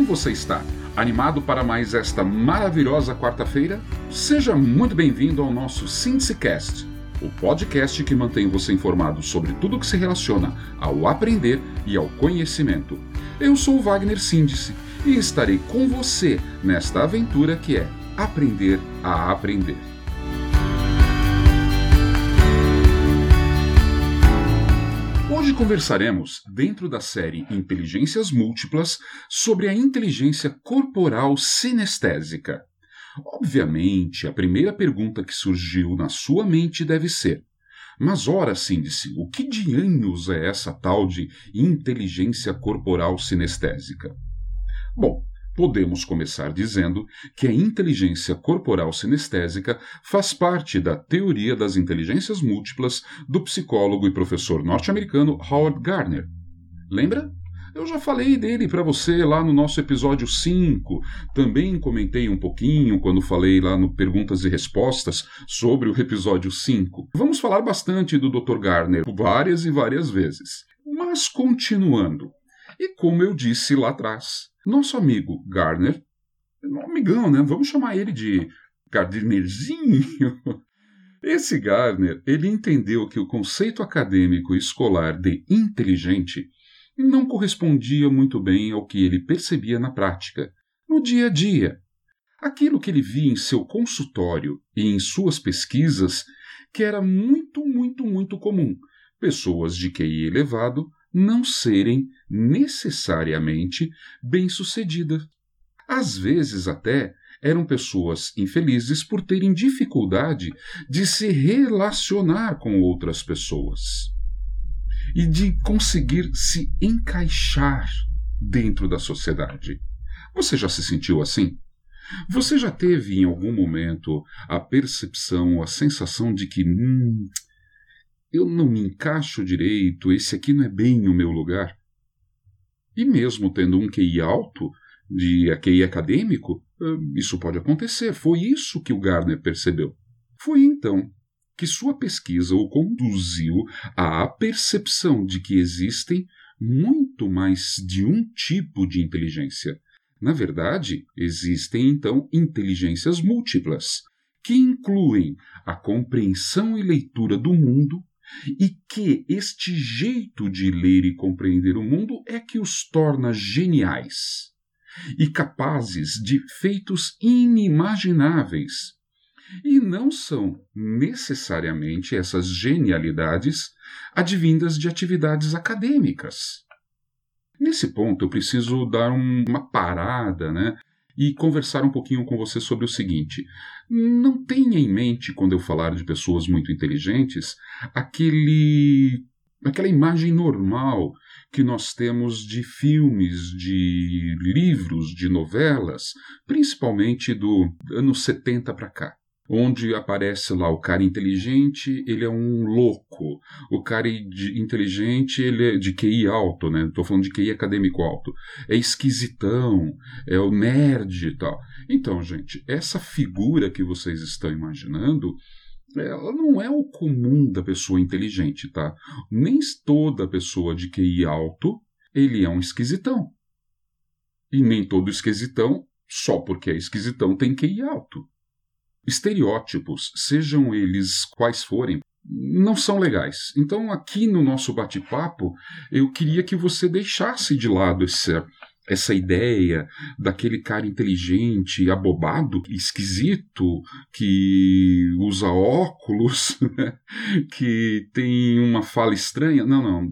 como você está? Animado para mais esta maravilhosa quarta-feira? Seja muito bem-vindo ao nosso SíntesiCast, o podcast que mantém você informado sobre tudo que se relaciona ao aprender e ao conhecimento. Eu sou Wagner Síndice e estarei com você nesta aventura que é aprender a aprender. Hoje conversaremos, dentro da série Inteligências Múltiplas, sobre a inteligência corporal sinestésica. Obviamente, a primeira pergunta que surgiu na sua mente deve ser: mas ora, síndice, o que dianhos é essa tal de inteligência corporal sinestésica? Bom, podemos começar dizendo que a inteligência corporal sinestésica faz parte da teoria das inteligências múltiplas do psicólogo e professor norte-americano Howard Gardner. Lembra? Eu já falei dele para você lá no nosso episódio 5. Também comentei um pouquinho quando falei lá no Perguntas e Respostas sobre o episódio 5. Vamos falar bastante do Dr. Gardner várias e várias vezes. Mas continuando. E como eu disse lá atrás, nosso amigo Gardner, um amigão, né? Vamos chamar ele de Gardnerzinho. Esse Gardner, ele entendeu que o conceito acadêmico escolar de inteligente não correspondia muito bem ao que ele percebia na prática, no dia a dia. Aquilo que ele via em seu consultório e em suas pesquisas, que era muito, muito, muito comum. Pessoas de QI elevado não serem necessariamente bem-sucedidas. Às vezes, até, eram pessoas infelizes por terem dificuldade de se relacionar com outras pessoas e de conseguir se encaixar dentro da sociedade. Você já se sentiu assim? Você já teve em algum momento a percepção, a sensação de que hum, eu não me encaixo direito, esse aqui não é bem o meu lugar. E mesmo tendo um QI alto, de QI acadêmico, hum, isso pode acontecer. Foi isso que o Gardner percebeu. Foi então que sua pesquisa o conduziu à percepção de que existem muito mais de um tipo de inteligência. Na verdade, existem então inteligências múltiplas, que incluem a compreensão e leitura do mundo e que este jeito de ler e compreender o mundo é que os torna geniais e capazes de feitos inimagináveis. E não são necessariamente essas genialidades advindas de atividades acadêmicas. Nesse ponto, eu preciso dar um, uma parada, né? E conversar um pouquinho com você sobre o seguinte: não tenha em mente, quando eu falar de pessoas muito inteligentes, aquele aquela imagem normal que nós temos de filmes, de livros, de novelas, principalmente do anos 70 para cá onde aparece lá o cara inteligente, ele é um louco. O cara inteligente, ele é de QI alto, né? Estou falando de QI acadêmico alto. É esquisitão, é o nerd e tal. Então, gente, essa figura que vocês estão imaginando, ela não é o comum da pessoa inteligente, tá? Nem toda pessoa de QI alto, ele é um esquisitão. E nem todo esquisitão, só porque é esquisitão, tem QI alto. Estereótipos, sejam eles quais forem, não são legais. Então, aqui no nosso bate-papo, eu queria que você deixasse de lado essa, essa ideia daquele cara inteligente, abobado, esquisito, que usa óculos, né? que tem uma fala estranha. Não, não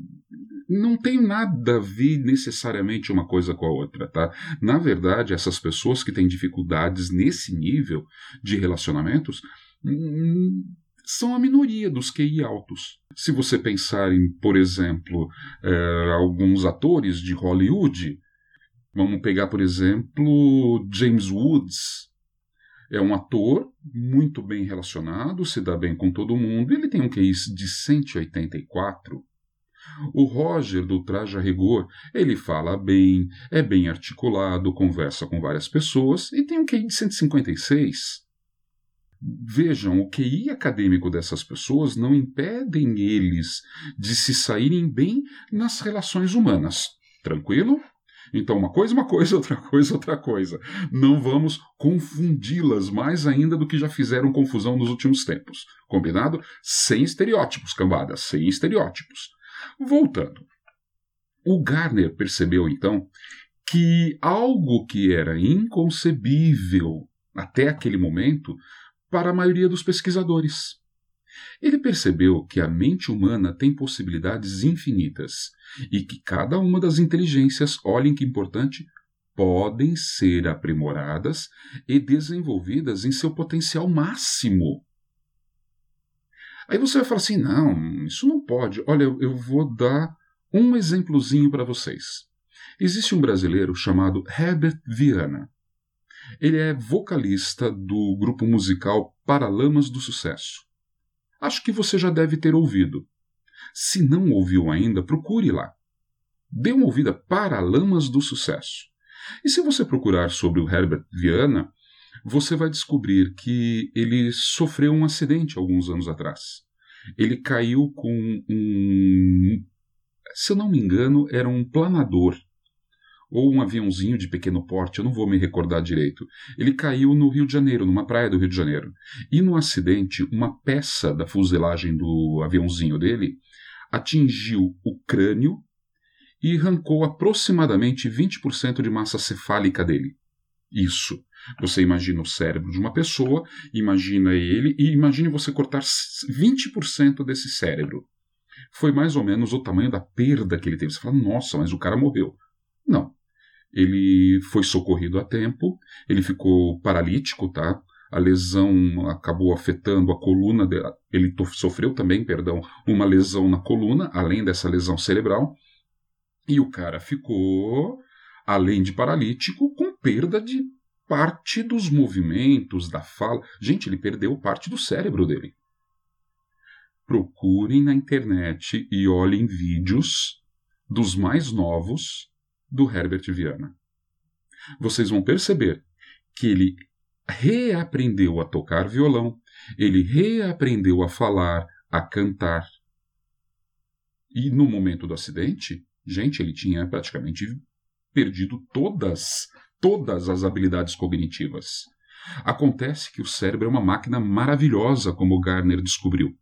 não tem nada a ver necessariamente uma coisa com a outra, tá? Na verdade, essas pessoas que têm dificuldades nesse nível de relacionamentos hum, são a minoria dos QI altos. Se você pensar em, por exemplo, é, alguns atores de Hollywood, vamos pegar, por exemplo, James Woods. É um ator muito bem relacionado, se dá bem com todo mundo, ele tem um QI de 184. O Roger do Traja Rigor, ele fala bem, é bem articulado, conversa com várias pessoas e tem um QI de 156. Vejam, o QI acadêmico dessas pessoas não impedem eles de se saírem bem nas relações humanas. Tranquilo? Então, uma coisa, uma coisa, outra coisa, outra coisa. Não vamos confundi-las mais ainda do que já fizeram confusão nos últimos tempos. Combinado? Sem estereótipos, cambada, sem estereótipos. Voltando. O Garner percebeu então que algo que era inconcebível até aquele momento para a maioria dos pesquisadores. Ele percebeu que a mente humana tem possibilidades infinitas e que cada uma das inteligências, olhem que importante, podem ser aprimoradas e desenvolvidas em seu potencial máximo. Aí você vai falar assim: não, isso não pode. Olha, eu vou dar um exemplozinho para vocês. Existe um brasileiro chamado Herbert Viana. Ele é vocalista do grupo musical Paralamas do Sucesso. Acho que você já deve ter ouvido. Se não ouviu ainda, procure lá. Dê uma ouvida Paralamas do Sucesso. E se você procurar sobre o Herbert Viana, você vai descobrir que ele sofreu um acidente alguns anos atrás. Ele caiu com um. Se eu não me engano, era um planador ou um aviãozinho de pequeno porte, eu não vou me recordar direito. Ele caiu no Rio de Janeiro, numa praia do Rio de Janeiro. E no acidente, uma peça da fuselagem do aviãozinho dele atingiu o crânio e arrancou aproximadamente 20% de massa cefálica dele. Isso. Você imagina o cérebro de uma pessoa, imagina ele e imagine você cortar 20% desse cérebro. Foi mais ou menos o tamanho da perda que ele teve. Você fala, nossa, mas o cara morreu. Não. Ele foi socorrido a tempo, ele ficou paralítico, tá? A lesão acabou afetando a coluna, de... ele sofreu também, perdão, uma lesão na coluna, além dessa lesão cerebral, e o cara ficou, além de paralítico, com perda de parte dos movimentos, da fala. Gente, ele perdeu parte do cérebro dele. Procurem na internet e olhem vídeos dos mais novos do Herbert Viana. Vocês vão perceber que ele reaprendeu a tocar violão, ele reaprendeu a falar, a cantar. E no momento do acidente, gente, ele tinha praticamente perdido todas, todas as habilidades cognitivas. Acontece que o cérebro é uma máquina maravilhosa, como Garner descobriu.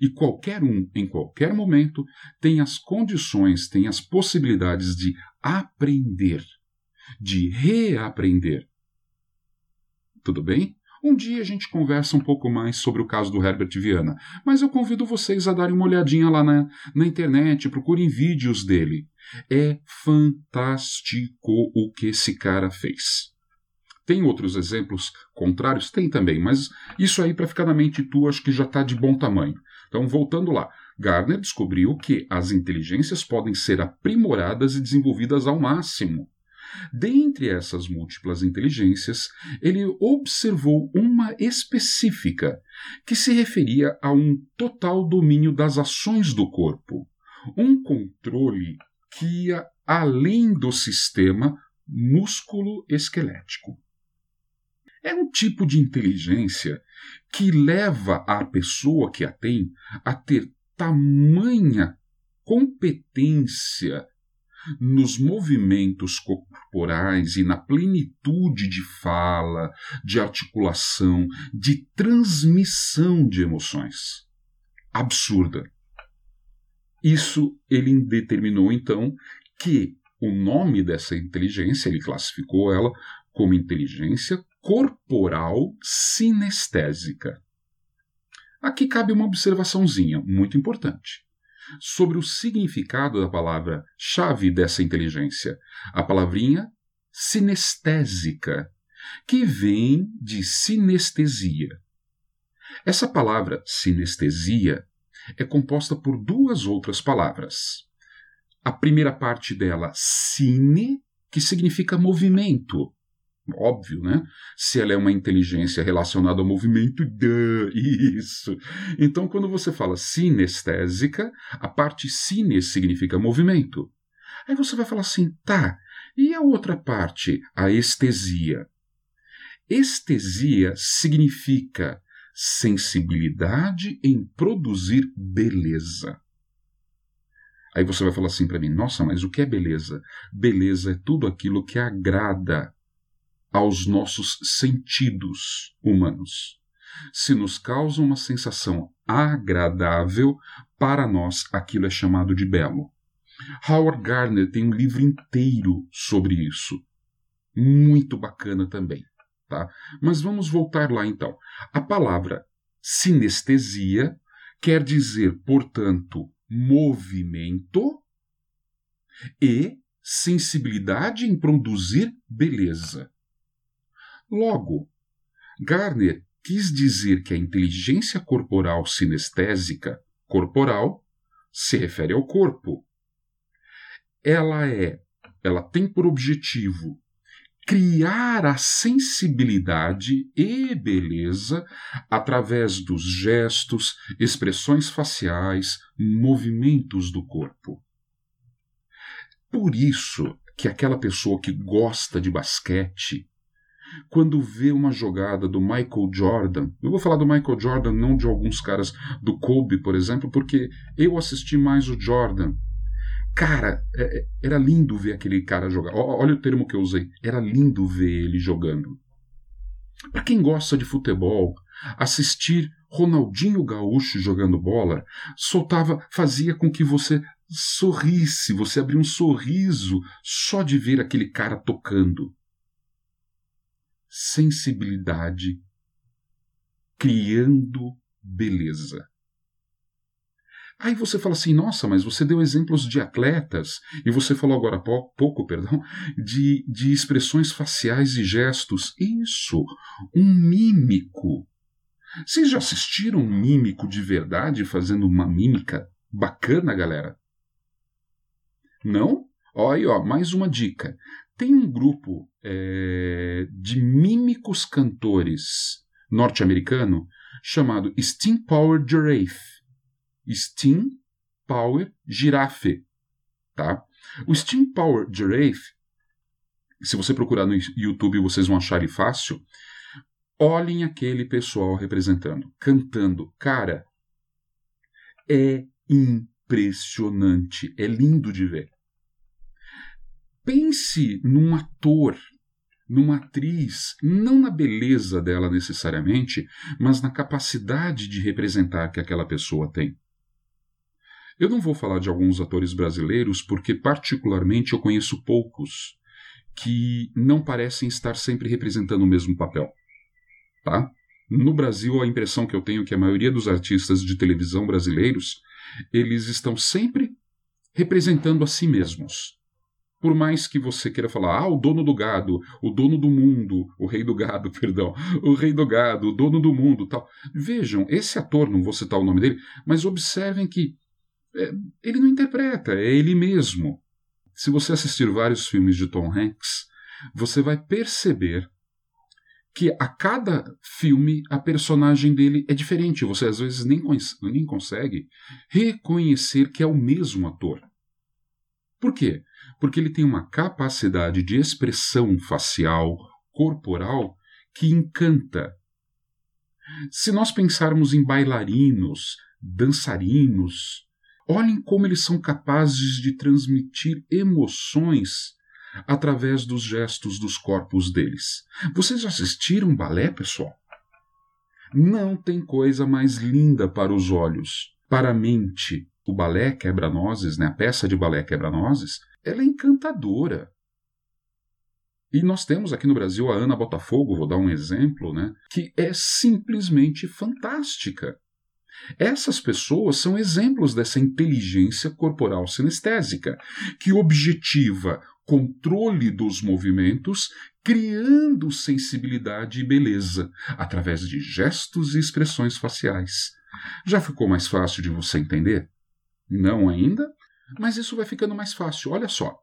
E qualquer um, em qualquer momento, tem as condições, tem as possibilidades de aprender, de reaprender. Tudo bem? Um dia a gente conversa um pouco mais sobre o caso do Herbert Viana, mas eu convido vocês a darem uma olhadinha lá na, na internet, procurem vídeos dele. É fantástico o que esse cara fez. Tem outros exemplos contrários? Tem também, mas isso aí, para ficar na mente tua, acho que já está de bom tamanho. Então, voltando lá, Gardner descobriu que as inteligências podem ser aprimoradas e desenvolvidas ao máximo. Dentre essas múltiplas inteligências, ele observou uma específica, que se referia a um total domínio das ações do corpo, um controle que ia além do sistema músculo-esquelético. É um tipo de inteligência que leva a pessoa que a tem a ter tamanha competência nos movimentos corporais e na plenitude de fala, de articulação, de transmissão de emoções. Absurda. Isso ele determinou então que o nome dessa inteligência, ele classificou ela como inteligência corporal sinestésica. Aqui cabe uma observaçãozinha muito importante sobre o significado da palavra chave dessa inteligência, a palavrinha sinestésica, que vem de sinestesia. Essa palavra sinestesia é composta por duas outras palavras. A primeira parte dela, sine, que significa movimento, Óbvio, né? Se ela é uma inteligência relacionada ao movimento, duh, isso. Então, quando você fala sinestésica, a parte sine significa movimento. Aí você vai falar assim, tá, e a outra parte, a estesia? Estesia significa sensibilidade em produzir beleza. Aí você vai falar assim para mim: nossa, mas o que é beleza? Beleza é tudo aquilo que agrada aos nossos sentidos humanos. Se nos causa uma sensação agradável, para nós aquilo é chamado de belo. Howard Gardner tem um livro inteiro sobre isso. Muito bacana também. Tá? Mas vamos voltar lá então. A palavra sinestesia quer dizer, portanto, movimento e sensibilidade em produzir beleza. Logo, Garner quis dizer que a inteligência corporal sinestésica corporal se refere ao corpo. Ela é, ela tem por objetivo criar a sensibilidade e beleza através dos gestos, expressões faciais, movimentos do corpo. Por isso que aquela pessoa que gosta de basquete, quando vê uma jogada do Michael Jordan, eu vou falar do Michael Jordan, não de alguns caras do Kobe, por exemplo, porque eu assisti mais o Jordan Cara, é, é, era lindo ver aquele cara jogar. Olha o termo que eu usei. Era lindo ver ele jogando. Para quem gosta de futebol, assistir Ronaldinho Gaúcho jogando bola soltava, fazia com que você sorrisse, você abria um sorriso só de ver aquele cara tocando. Sensibilidade criando beleza. Aí você fala assim, nossa, mas você deu exemplos de atletas, e você falou agora há pouco, perdão, de, de expressões faciais e gestos. Isso, um mímico. Vocês já assistiram um mímico de verdade fazendo uma mímica bacana, galera? Não? Olha aí, ó, mais uma dica. Tem um grupo é, de mímicos cantores norte-americano chamado Steam Power Giraffe. Steam Power Giraffe. Tá? O Steam Power Giraffe, se você procurar no YouTube vocês vão achar ele fácil. Olhem aquele pessoal representando, cantando. Cara, é impressionante, é lindo de ver. Pense num ator, numa atriz, não na beleza dela necessariamente, mas na capacidade de representar que aquela pessoa tem. Eu não vou falar de alguns atores brasileiros porque, particularmente, eu conheço poucos que não parecem estar sempre representando o mesmo papel. Tá? No Brasil, a impressão que eu tenho é que a maioria dos artistas de televisão brasileiros eles estão sempre representando a si mesmos. Por mais que você queira falar, ah, o dono do gado, o dono do mundo, o rei do gado, perdão, o rei do gado, o dono do mundo, tal. Vejam, esse ator, não vou citar o nome dele, mas observem que é, ele não interpreta, é ele mesmo. Se você assistir vários filmes de Tom Hanks, você vai perceber que a cada filme a personagem dele é diferente. Você às vezes nem, nem consegue reconhecer que é o mesmo ator. Por quê? Porque ele tem uma capacidade de expressão facial, corporal, que encanta. Se nós pensarmos em bailarinos, dançarinos, Olhem como eles são capazes de transmitir emoções através dos gestos dos corpos deles. Vocês assistiram balé, pessoal? Não tem coisa mais linda para os olhos. Para a mente, o balé quebra-nozes, né, a peça de balé quebra-nozes, ela é encantadora. E nós temos aqui no Brasil a Ana Botafogo, vou dar um exemplo, né, que é simplesmente fantástica. Essas pessoas são exemplos dessa inteligência corporal sinestésica, que objetiva controle dos movimentos, criando sensibilidade e beleza através de gestos e expressões faciais. Já ficou mais fácil de você entender? Não ainda? Mas isso vai ficando mais fácil. Olha só.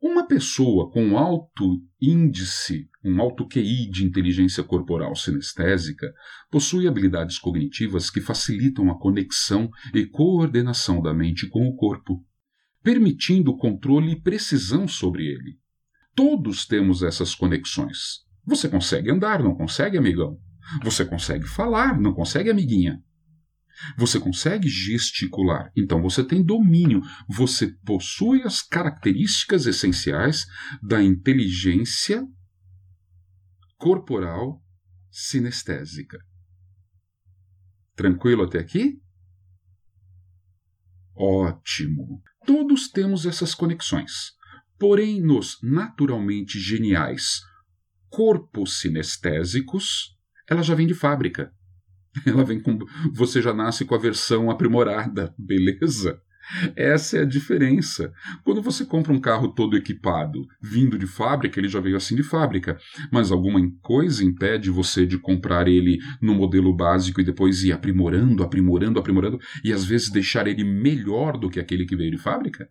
Uma pessoa com alto índice, um alto QI de inteligência corporal sinestésica, possui habilidades cognitivas que facilitam a conexão e coordenação da mente com o corpo, permitindo controle e precisão sobre ele. Todos temos essas conexões. Você consegue andar, não consegue, amigão? Você consegue falar, não consegue, amiguinha? Você consegue gesticular, então você tem domínio, você possui as características essenciais da inteligência corporal sinestésica. Tranquilo até aqui? Ótimo! Todos temos essas conexões. Porém, nos naturalmente geniais corpos sinestésicos, ela já vem de fábrica. Ela vem com. Você já nasce com a versão aprimorada, beleza? Essa é a diferença. Quando você compra um carro todo equipado, vindo de fábrica, ele já veio assim de fábrica. Mas alguma coisa impede você de comprar ele no modelo básico e depois ir aprimorando, aprimorando, aprimorando e às vezes deixar ele melhor do que aquele que veio de fábrica?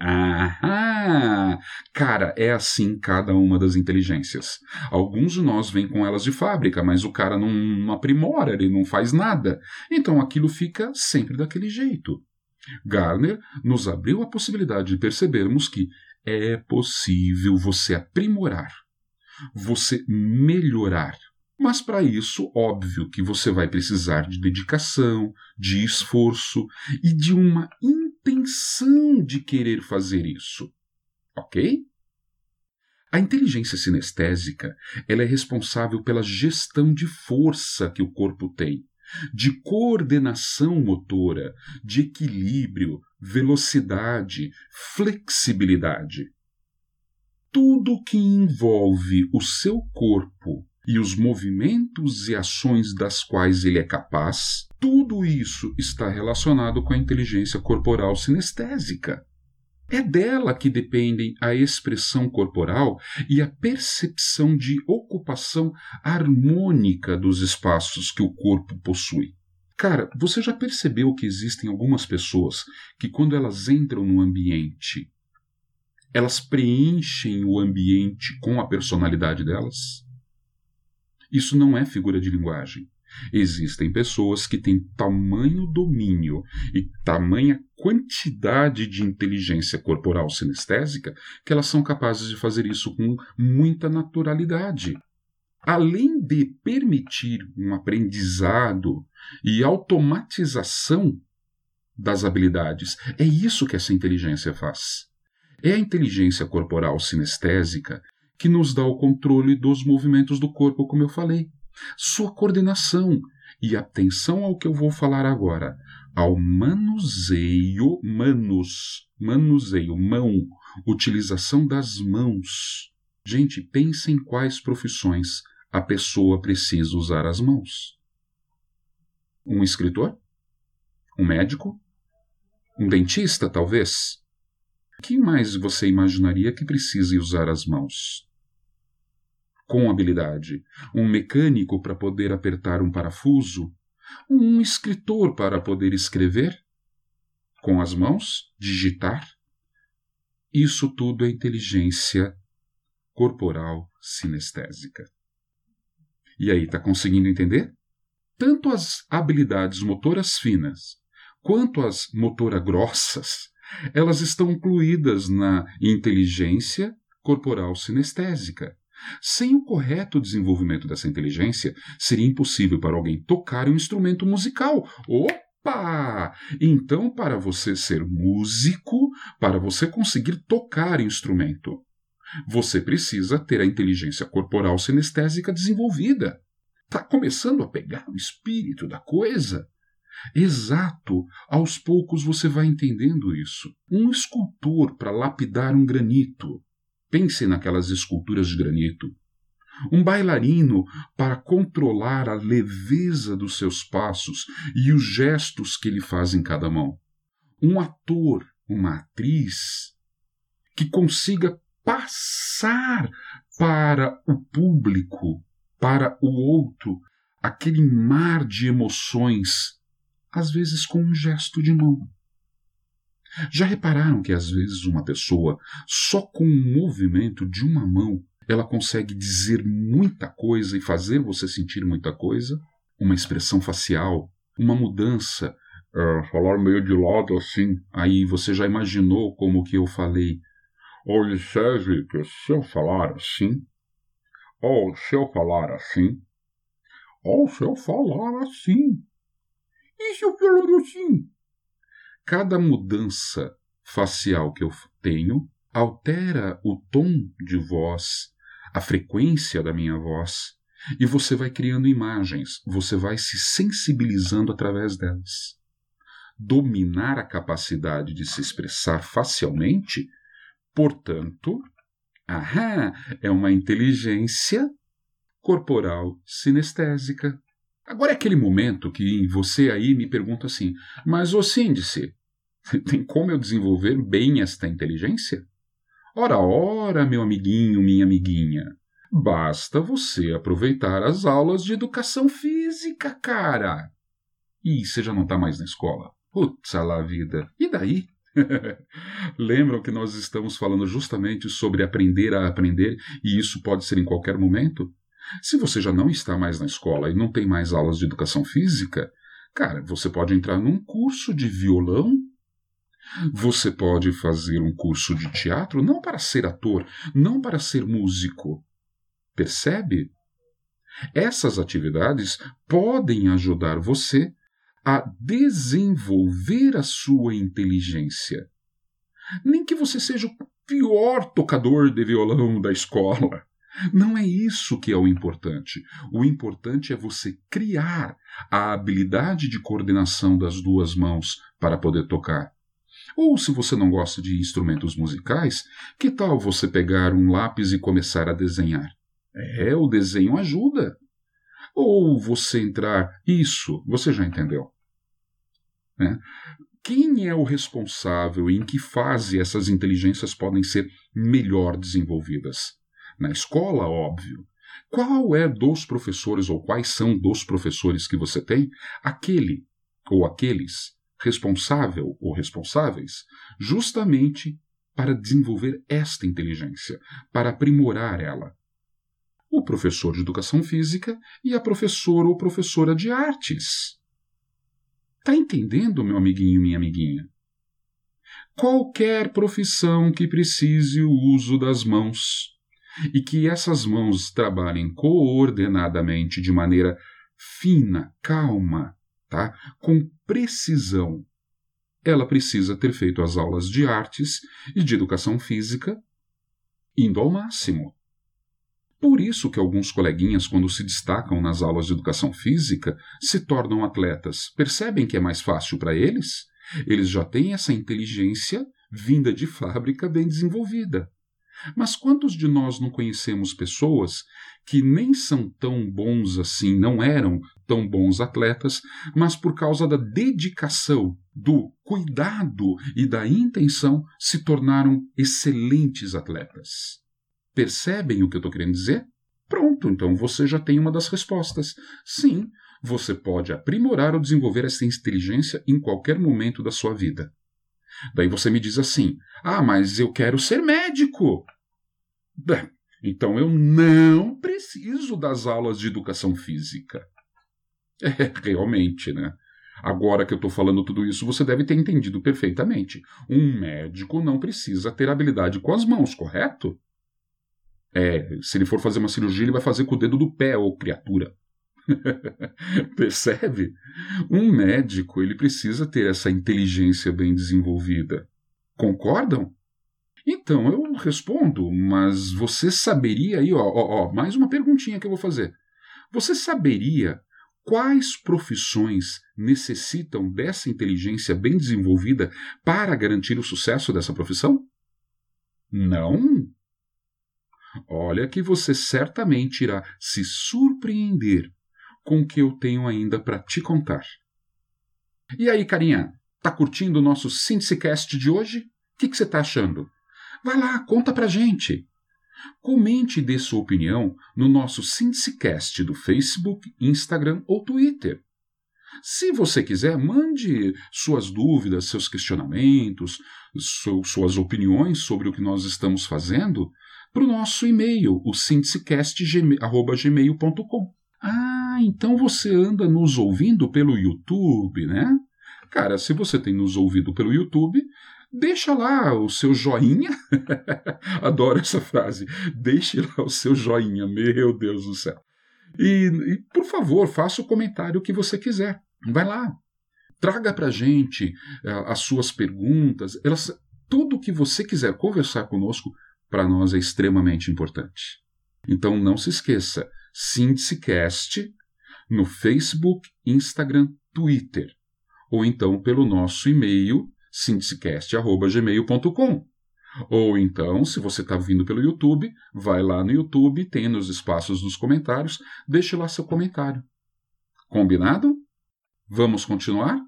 Ah, cara, é assim cada uma das inteligências. Alguns de nós vêm com elas de fábrica, mas o cara não, não aprimora, ele não faz nada. Então aquilo fica sempre daquele jeito. Garner nos abriu a possibilidade de percebermos que é possível você aprimorar, você melhorar. Mas para isso, óbvio que você vai precisar de dedicação, de esforço e de uma intenção de querer fazer isso. Ok? A inteligência sinestésica ela é responsável pela gestão de força que o corpo tem, de coordenação motora, de equilíbrio, velocidade, flexibilidade. Tudo que envolve o seu corpo e os movimentos e ações das quais ele é capaz, tudo isso está relacionado com a inteligência corporal sinestésica. É dela que dependem a expressão corporal e a percepção de ocupação harmônica dos espaços que o corpo possui. Cara, você já percebeu que existem algumas pessoas que, quando elas entram no ambiente, elas preenchem o ambiente com a personalidade delas? Isso não é figura de linguagem. Existem pessoas que têm tamanho domínio e tamanha quantidade de inteligência corporal sinestésica que elas são capazes de fazer isso com muita naturalidade. Além de permitir um aprendizado e automatização das habilidades, é isso que essa inteligência faz. É a inteligência corporal sinestésica que nos dá o controle dos movimentos do corpo, como eu falei, sua coordenação e atenção ao que eu vou falar agora, ao manuseio, manus, manuseio, mão, utilização das mãos. Gente, pense em quais profissões a pessoa precisa usar as mãos. Um escritor? Um médico? Um dentista, talvez? Quem mais você imaginaria que precise usar as mãos? Com habilidade, um mecânico para poder apertar um parafuso, um escritor para poder escrever, com as mãos, digitar. Isso tudo é inteligência corporal sinestésica. E aí, está conseguindo entender? Tanto as habilidades motoras finas quanto as motoras grossas, elas estão incluídas na inteligência corporal sinestésica. Sem o correto desenvolvimento dessa inteligência, seria impossível para alguém tocar um instrumento musical. Opa! Então, para você ser músico, para você conseguir tocar instrumento, você precisa ter a inteligência corporal sinestésica desenvolvida. Está começando a pegar o espírito da coisa? Exato, aos poucos você vai entendendo isso. Um escultor para lapidar um granito Pense naquelas esculturas de granito. Um bailarino para controlar a leveza dos seus passos e os gestos que ele faz em cada mão. Um ator, uma atriz que consiga passar para o público, para o outro, aquele mar de emoções, às vezes com um gesto de mão. Já repararam que às vezes uma pessoa, só com o movimento de uma mão, ela consegue dizer muita coisa e fazer você sentir muita coisa? Uma expressão facial, uma mudança, uh, falar meio de lado assim, aí você já imaginou como que eu falei. Observe que se eu falar assim, ou se eu falar assim, ou se eu falar assim, E se eu falar assim? Cada mudança facial que eu tenho altera o tom de voz, a frequência da minha voz, e você vai criando imagens, você vai se sensibilizando através delas. Dominar a capacidade de se expressar facialmente, portanto, ahá, é uma inteligência corporal sinestésica. Agora é aquele momento que você aí me pergunta assim: mas ô síndice, tem como eu desenvolver bem esta inteligência? Ora, ora, meu amiguinho, minha amiguinha. Basta você aproveitar as aulas de educação física, cara. Ih, você já não está mais na escola. Putz, lá vida. E daí? Lembram que nós estamos falando justamente sobre aprender a aprender e isso pode ser em qualquer momento? Se você já não está mais na escola e não tem mais aulas de educação física, cara, você pode entrar num curso de violão. Você pode fazer um curso de teatro, não para ser ator, não para ser músico. Percebe? Essas atividades podem ajudar você a desenvolver a sua inteligência. Nem que você seja o pior tocador de violão da escola. Não é isso que é o importante. O importante é você criar a habilidade de coordenação das duas mãos para poder tocar. Ou se você não gosta de instrumentos musicais, que tal você pegar um lápis e começar a desenhar? É, o desenho ajuda. Ou você entrar. Isso, você já entendeu. Né? Quem é o responsável em que fase essas inteligências podem ser melhor desenvolvidas? Na escola, óbvio. Qual é dos professores ou quais são dos professores que você tem aquele ou aqueles responsável ou responsáveis justamente para desenvolver esta inteligência, para aprimorar ela? O professor de educação física e a professora ou professora de artes. Está entendendo, meu amiguinho, minha amiguinha? Qualquer profissão que precise o uso das mãos e que essas mãos trabalhem coordenadamente de maneira fina, calma, tá? com precisão. Ela precisa ter feito as aulas de artes e de educação física indo ao máximo. Por isso que alguns coleguinhas, quando se destacam nas aulas de educação física, se tornam atletas. Percebem que é mais fácil para eles? Eles já têm essa inteligência vinda de fábrica bem desenvolvida. Mas quantos de nós não conhecemos pessoas que nem são tão bons assim, não eram tão bons atletas, mas por causa da dedicação, do cuidado e da intenção se tornaram excelentes atletas? Percebem o que eu estou querendo dizer? Pronto, então você já tem uma das respostas. Sim, você pode aprimorar ou desenvolver essa inteligência em qualquer momento da sua vida. Daí você me diz assim: Ah, mas eu quero ser médico. Bem, então eu não preciso das aulas de educação física. É, realmente, né? Agora que eu estou falando tudo isso, você deve ter entendido perfeitamente. Um médico não precisa ter habilidade com as mãos, correto? É, se ele for fazer uma cirurgia, ele vai fazer com o dedo do pé, ou criatura. Percebe? Um médico ele precisa ter essa inteligência bem desenvolvida. Concordam? Então eu respondo, mas você saberia aí, ó, ó, ó, mais uma perguntinha que eu vou fazer. Você saberia quais profissões necessitam dessa inteligência bem desenvolvida para garantir o sucesso dessa profissão? Não. Olha que você certamente irá se surpreender com o que eu tenho ainda para te contar. E aí, carinha, tá curtindo o nosso Syndicast de hoje? O que, você tá achando? Vai lá, conta pra gente. Comente e dê sua opinião no nosso Syndicast do Facebook, Instagram ou Twitter. Se você quiser, mande suas dúvidas, seus questionamentos, suas opiniões sobre o que nós estamos fazendo para o nosso e-mail, o sindicast.gmail.com. Ah, então você anda nos ouvindo pelo YouTube, né? Cara, se você tem nos ouvido pelo YouTube, deixa lá o seu joinha. Adoro essa frase. Deixe lá o seu joinha, meu Deus do céu. E, e, por favor, faça o comentário que você quiser. Vai lá. traga para a gente uh, as suas perguntas. Elas, tudo o que você quiser conversar conosco, para nós é extremamente importante. Então não se esqueça, Sindicast no Facebook, Instagram, Twitter, ou então pelo nosso e-mail sindicast.gmail.com. Ou então, se você está vindo pelo YouTube, vai lá no YouTube, tem nos espaços dos comentários, deixe lá seu comentário. Combinado? Vamos continuar?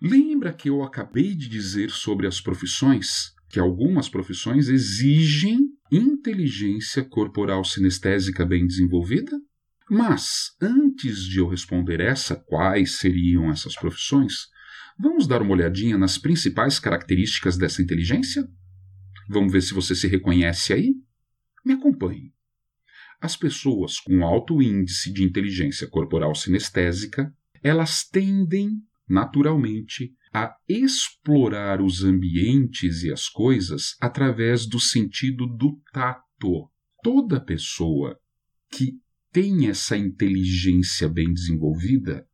Lembra que eu acabei de dizer sobre as profissões? Que algumas profissões exigem inteligência corporal sinestésica bem desenvolvida? Mas, antes de eu responder essa, quais seriam essas profissões, vamos dar uma olhadinha nas principais características dessa inteligência? Vamos ver se você se reconhece aí? Me acompanhe. As pessoas com alto índice de inteligência corporal sinestésica, elas tendem, naturalmente, a explorar os ambientes e as coisas através do sentido do tato. Toda pessoa que tem essa inteligência bem desenvolvida,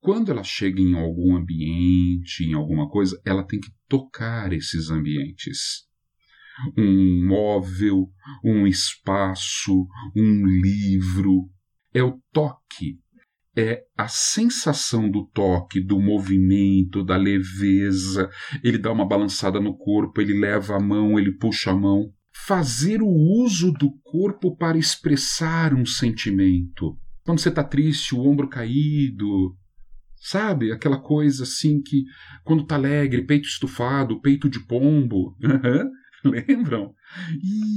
quando ela chega em algum ambiente, em alguma coisa, ela tem que tocar esses ambientes um móvel, um espaço, um livro. É o toque, é a sensação do toque, do movimento, da leveza. Ele dá uma balançada no corpo, ele leva a mão, ele puxa a mão. Fazer o uso do corpo para expressar um sentimento. Quando você está triste, o ombro caído, sabe? Aquela coisa assim que, quando está alegre, peito estufado, peito de pombo. Lembram?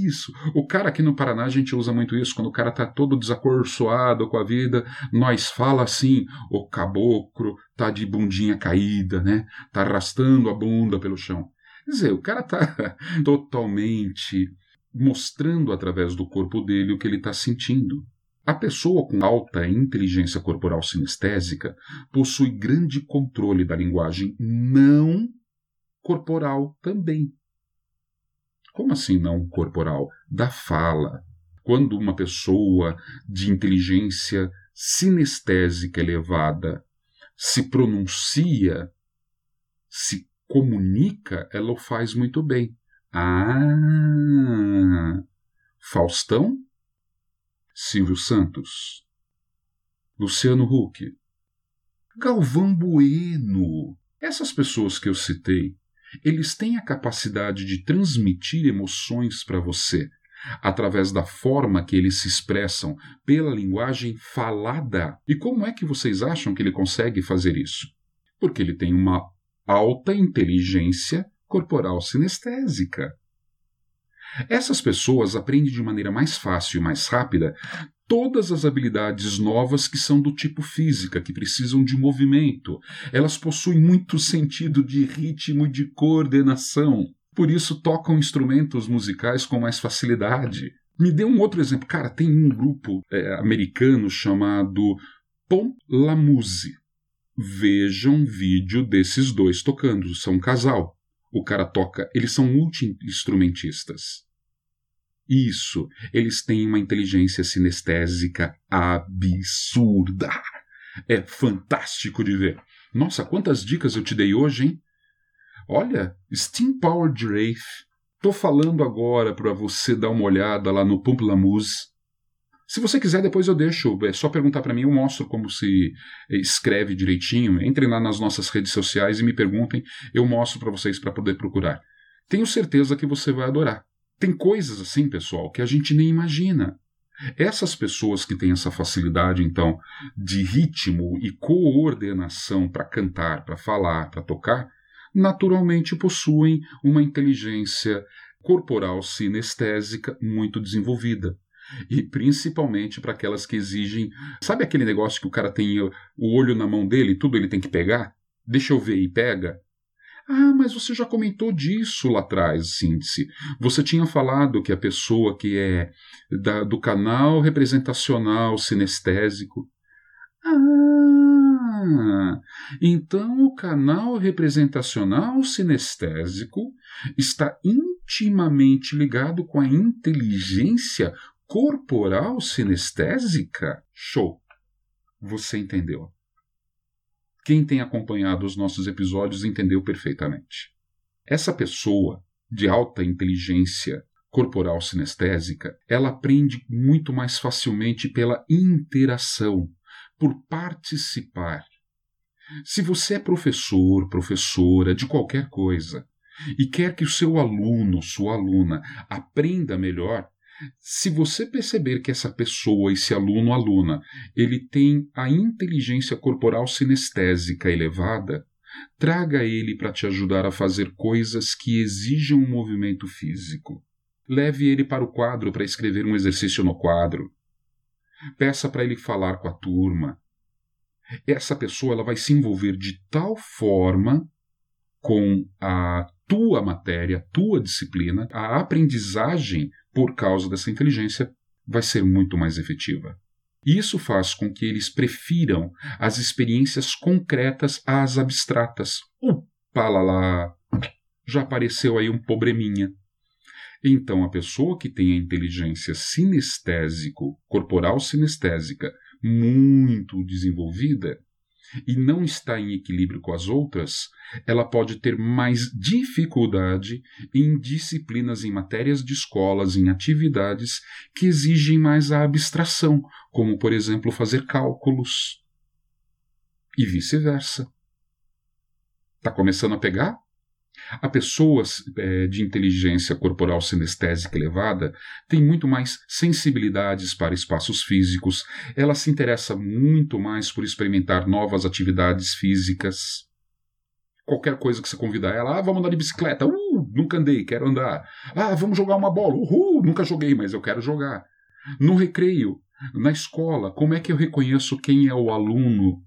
Isso. O cara aqui no Paraná a gente usa muito isso quando o cara tá todo desacorçoado com a vida, nós fala assim, o caboclo tá de bundinha caída, né? Tá arrastando a bunda pelo chão. Quer dizer, o cara tá totalmente mostrando através do corpo dele o que ele está sentindo. A pessoa com alta inteligência corporal sinestésica possui grande controle da linguagem não corporal também. Como assim não corporal? Da fala. Quando uma pessoa de inteligência sinestésica elevada se pronuncia, se comunica, ela o faz muito bem. Ah! Faustão? Silvio Santos? Luciano Huck? Galvão Bueno? Essas pessoas que eu citei eles têm a capacidade de transmitir emoções para você através da forma que eles se expressam pela linguagem falada. E como é que vocês acham que ele consegue fazer isso? Porque ele tem uma alta inteligência corporal sinestésica. Essas pessoas aprendem de maneira mais fácil e mais rápida todas as habilidades novas que são do tipo física, que precisam de movimento. Elas possuem muito sentido de ritmo e de coordenação. Por isso tocam instrumentos musicais com mais facilidade. Me dê um outro exemplo. Cara, tem um grupo é, americano chamado Pom Lamuse. Veja um vídeo desses dois tocando. São um casal. O cara toca. Eles são multi-instrumentistas. Isso, eles têm uma inteligência sinestésica absurda. É fantástico de ver. Nossa, quantas dicas eu te dei hoje, hein? Olha, Steam Powered Wraith. Tô falando agora para você dar uma olhada lá no Pumplamus. Se você quiser, depois eu deixo. É só perguntar para mim, eu mostro como se escreve direitinho. Entrem lá nas nossas redes sociais e me perguntem. Eu mostro para vocês para poder procurar. Tenho certeza que você vai adorar. Tem coisas assim, pessoal, que a gente nem imagina. Essas pessoas que têm essa facilidade, então, de ritmo e coordenação para cantar, para falar, para tocar, naturalmente possuem uma inteligência corporal sinestésica muito desenvolvida. E principalmente para aquelas que exigem. Sabe aquele negócio que o cara tem o olho na mão dele, tudo ele tem que pegar? Deixa eu ver e pega. Ah, mas você já comentou disso lá atrás, Síndice. Você tinha falado que a pessoa que é da, do canal representacional sinestésico. Ah, então o canal representacional sinestésico está intimamente ligado com a inteligência corporal sinestésica? Show! Você entendeu. Quem tem acompanhado os nossos episódios entendeu perfeitamente. Essa pessoa de alta inteligência corporal sinestésica, ela aprende muito mais facilmente pela interação, por participar. Se você é professor, professora de qualquer coisa e quer que o seu aluno, sua aluna, aprenda melhor, se você perceber que essa pessoa, esse aluno, aluna, ele tem a inteligência corporal sinestésica elevada, traga ele para te ajudar a fazer coisas que exijam um movimento físico. Leve ele para o quadro para escrever um exercício no quadro. Peça para ele falar com a turma. Essa pessoa ela vai se envolver de tal forma com a tua matéria, tua disciplina, a aprendizagem por causa dessa inteligência vai ser muito mais efetiva. Isso faz com que eles prefiram as experiências concretas às abstratas. Opa lá lá! Já apareceu aí um probleminha. Então, a pessoa que tem a inteligência sinestésico, corporal sinestésica, muito desenvolvida, e não está em equilíbrio com as outras, ela pode ter mais dificuldade em disciplinas em matérias de escolas, em atividades que exigem mais a abstração, como, por exemplo, fazer cálculos. E vice-versa. Está começando a pegar? A pessoa é, de inteligência corporal sinestésica elevada tem muito mais sensibilidades para espaços físicos, ela se interessa muito mais por experimentar novas atividades físicas. Qualquer coisa que você convidar ela, ah, vamos andar de bicicleta, uh, nunca andei, quero andar. Ah, vamos jogar uma bola, uhul, nunca joguei, mas eu quero jogar. No recreio, na escola, como é que eu reconheço quem é o aluno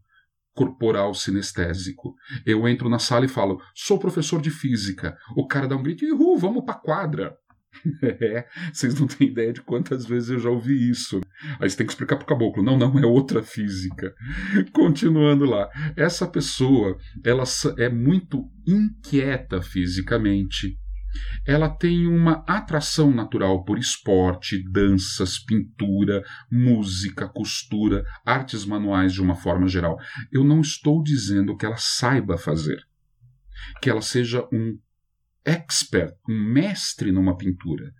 corporal sinestésico. Eu entro na sala e falo, sou professor de física. O cara dá um grito, uhul, vamos pra quadra. É, vocês não têm ideia de quantas vezes eu já ouvi isso. Aí você tem que explicar pro caboclo. Não, não, é outra física. Continuando lá. Essa pessoa, ela é muito inquieta fisicamente ela tem uma atração natural por esporte, danças, pintura, música, costura, artes manuais de uma forma geral. Eu não estou dizendo que ela saiba fazer, que ela seja um expert, um mestre numa pintura,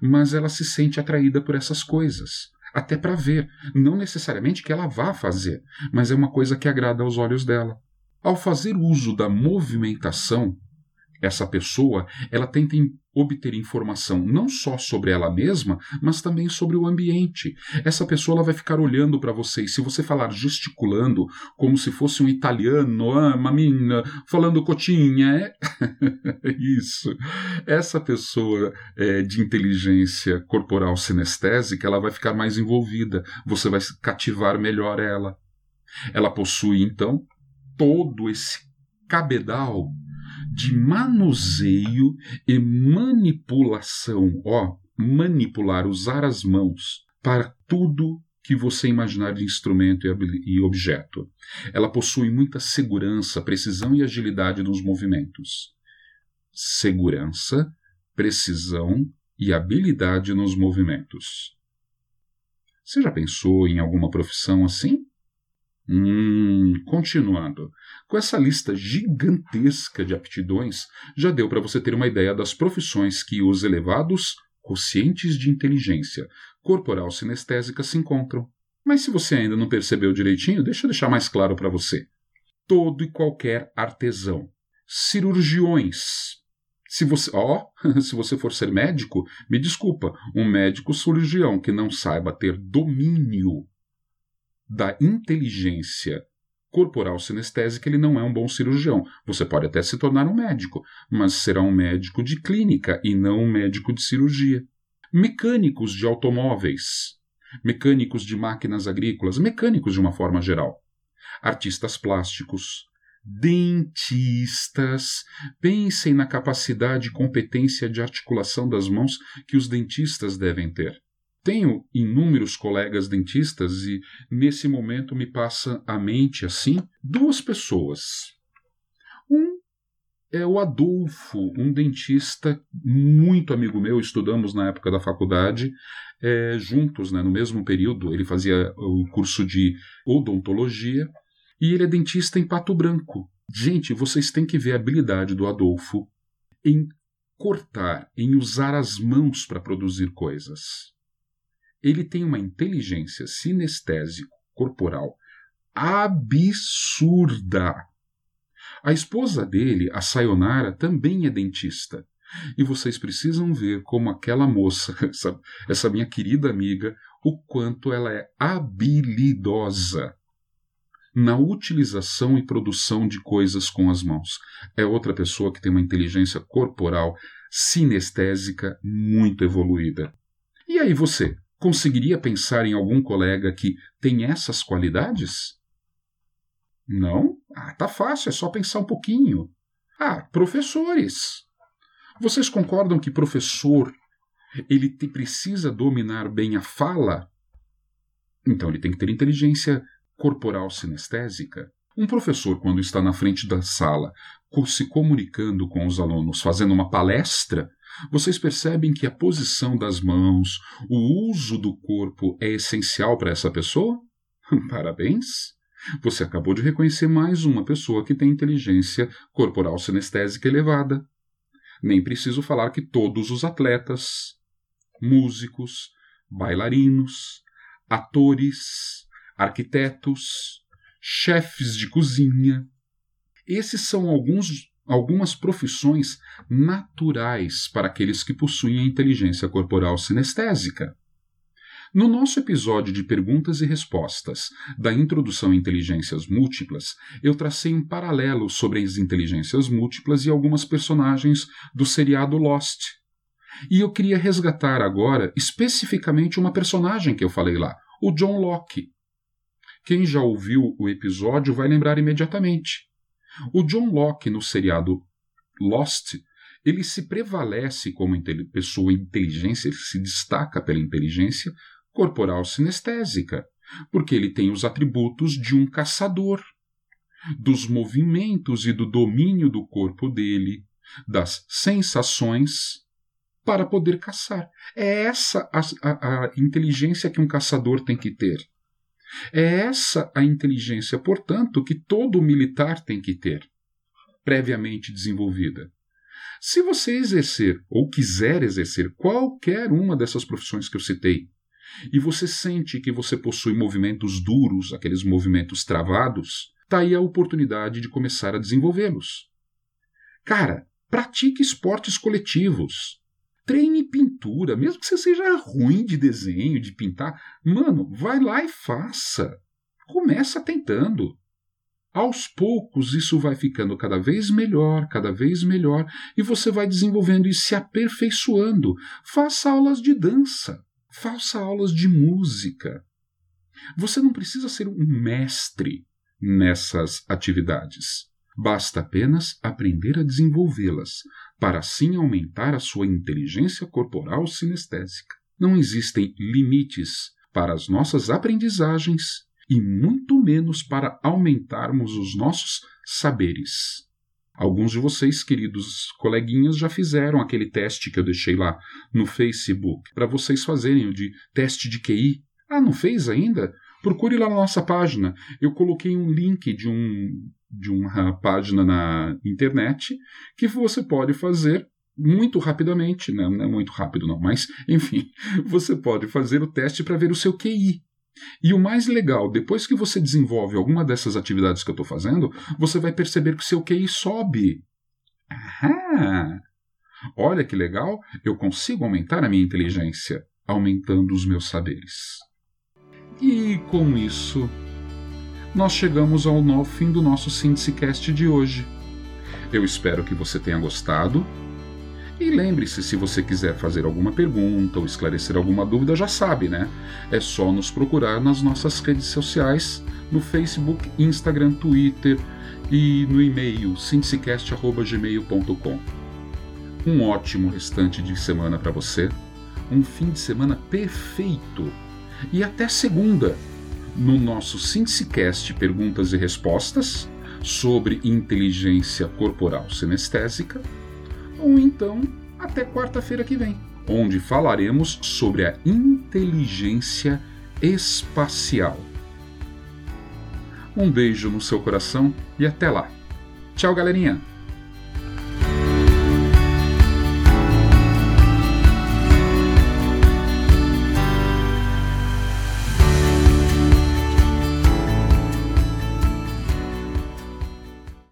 mas ela se sente atraída por essas coisas. Até para ver, não necessariamente que ela vá fazer, mas é uma coisa que agrada aos olhos dela. Ao fazer uso da movimentação, essa pessoa ela tenta obter informação não só sobre ela mesma, mas também sobre o ambiente. Essa pessoa ela vai ficar olhando para você e se você falar gesticulando como se fosse um italiano, ah, mamina, falando cotinha, é isso. Essa pessoa é, de inteligência corporal sinestésica, ela vai ficar mais envolvida. Você vai cativar melhor ela. Ela possui então todo esse cabedal de manuseio e manipulação, ó, manipular, usar as mãos para tudo que você imaginar de instrumento e objeto. Ela possui muita segurança, precisão e agilidade nos movimentos. Segurança, precisão e habilidade nos movimentos. Você já pensou em alguma profissão assim? Hum, continuando. Com essa lista gigantesca de aptidões, já deu para você ter uma ideia das profissões que os elevados quocientes de inteligência corporal sinestésica se encontram. Mas se você ainda não percebeu direitinho, deixa eu deixar mais claro para você. Todo e qualquer artesão, cirurgiões. Se você, ó, se você for ser médico, me desculpa, um médico cirurgião que não saiba ter domínio da inteligência corporal sinestésica, ele não é um bom cirurgião. Você pode até se tornar um médico, mas será um médico de clínica e não um médico de cirurgia. Mecânicos de automóveis, mecânicos de máquinas agrícolas, mecânicos de uma forma geral. Artistas plásticos, dentistas. Pensem na capacidade e competência de articulação das mãos que os dentistas devem ter. Tenho inúmeros colegas dentistas e nesse momento me passa à mente assim duas pessoas. Um é o Adolfo, um dentista muito amigo meu, estudamos na época da faculdade é, juntos, né, no mesmo período. Ele fazia o curso de odontologia E ele é dentista em Pato Branco. Gente, vocês têm que ver a habilidade do Adolfo em cortar, em usar as mãos para produzir coisas. Ele tem uma inteligência sinestésico corporal absurda. A esposa dele, a Sayonara, também é dentista. E vocês precisam ver como aquela moça, essa, essa minha querida amiga, o quanto ela é habilidosa na utilização e produção de coisas com as mãos. É outra pessoa que tem uma inteligência corporal sinestésica muito evoluída. E aí você, conseguiria pensar em algum colega que tem essas qualidades? Não? Ah, tá fácil, é só pensar um pouquinho. Ah, professores. Vocês concordam que professor ele te, precisa dominar bem a fala? Então ele tem que ter inteligência corporal sinestésica. Um professor, quando está na frente da sala, se comunicando com os alunos, fazendo uma palestra, vocês percebem que a posição das mãos, o uso do corpo é essencial para essa pessoa? Parabéns! Você acabou de reconhecer mais uma pessoa que tem inteligência corporal sinestésica elevada. Nem preciso falar que todos os atletas, músicos, bailarinos, atores, arquitetos, chefes de cozinha, esses são alguns, algumas profissões naturais para aqueles que possuem a inteligência corporal sinestésica. No nosso episódio de perguntas e respostas da introdução a inteligências múltiplas, eu tracei um paralelo sobre as inteligências múltiplas e algumas personagens do seriado Lost. E eu queria resgatar agora especificamente uma personagem que eu falei lá, o John Locke. Quem já ouviu o episódio vai lembrar imediatamente. O John Locke no seriado Lost ele se prevalece como pessoa inteligência, ele se destaca pela inteligência corporal sinestésica, porque ele tem os atributos de um caçador, dos movimentos e do domínio do corpo dele, das sensações, para poder caçar. É essa a, a, a inteligência que um caçador tem que ter. É essa a inteligência, portanto, que todo militar tem que ter, previamente desenvolvida. Se você exercer ou quiser exercer qualquer uma dessas profissões que eu citei, e você sente que você possui movimentos duros, aqueles movimentos travados, está aí a oportunidade de começar a desenvolvê-los. Cara, pratique esportes coletivos. Treine pintura, mesmo que você seja ruim de desenho, de pintar. Mano, vai lá e faça. Começa tentando. Aos poucos isso vai ficando cada vez melhor, cada vez melhor, e você vai desenvolvendo e se aperfeiçoando. Faça aulas de dança. Faça aulas de música. Você não precisa ser um mestre nessas atividades. Basta apenas aprender a desenvolvê-las, para assim aumentar a sua inteligência corporal sinestésica. Não existem limites para as nossas aprendizagens e muito menos para aumentarmos os nossos saberes. Alguns de vocês, queridos coleguinhas, já fizeram aquele teste que eu deixei lá no Facebook para vocês fazerem o de teste de QI. Ah, não fez ainda? Procure lá na nossa página. Eu coloquei um link de, um, de uma página na internet que você pode fazer muito rapidamente, né? não é muito rápido não, mas enfim, você pode fazer o teste para ver o seu QI. E o mais legal, depois que você desenvolve alguma dessas atividades que eu estou fazendo, você vai perceber que o seu QI sobe. Aham! Olha que legal, eu consigo aumentar a minha inteligência, aumentando os meus saberes. E com isso, nós chegamos ao fim do nosso SíntesiCast de hoje. Eu espero que você tenha gostado e lembre-se, se você quiser fazer alguma pergunta ou esclarecer alguma dúvida, já sabe, né? É só nos procurar nas nossas redes sociais, no Facebook, Instagram, Twitter e no e-mail sindicast.gmail.com. Um ótimo restante de semana para você, um fim de semana perfeito e até segunda no nosso Sindicast Perguntas e Respostas sobre inteligência corporal sinestésica ou então até quarta-feira que vem, onde falaremos sobre a inteligência espacial. Um beijo no seu coração e até lá. Tchau, galerinha!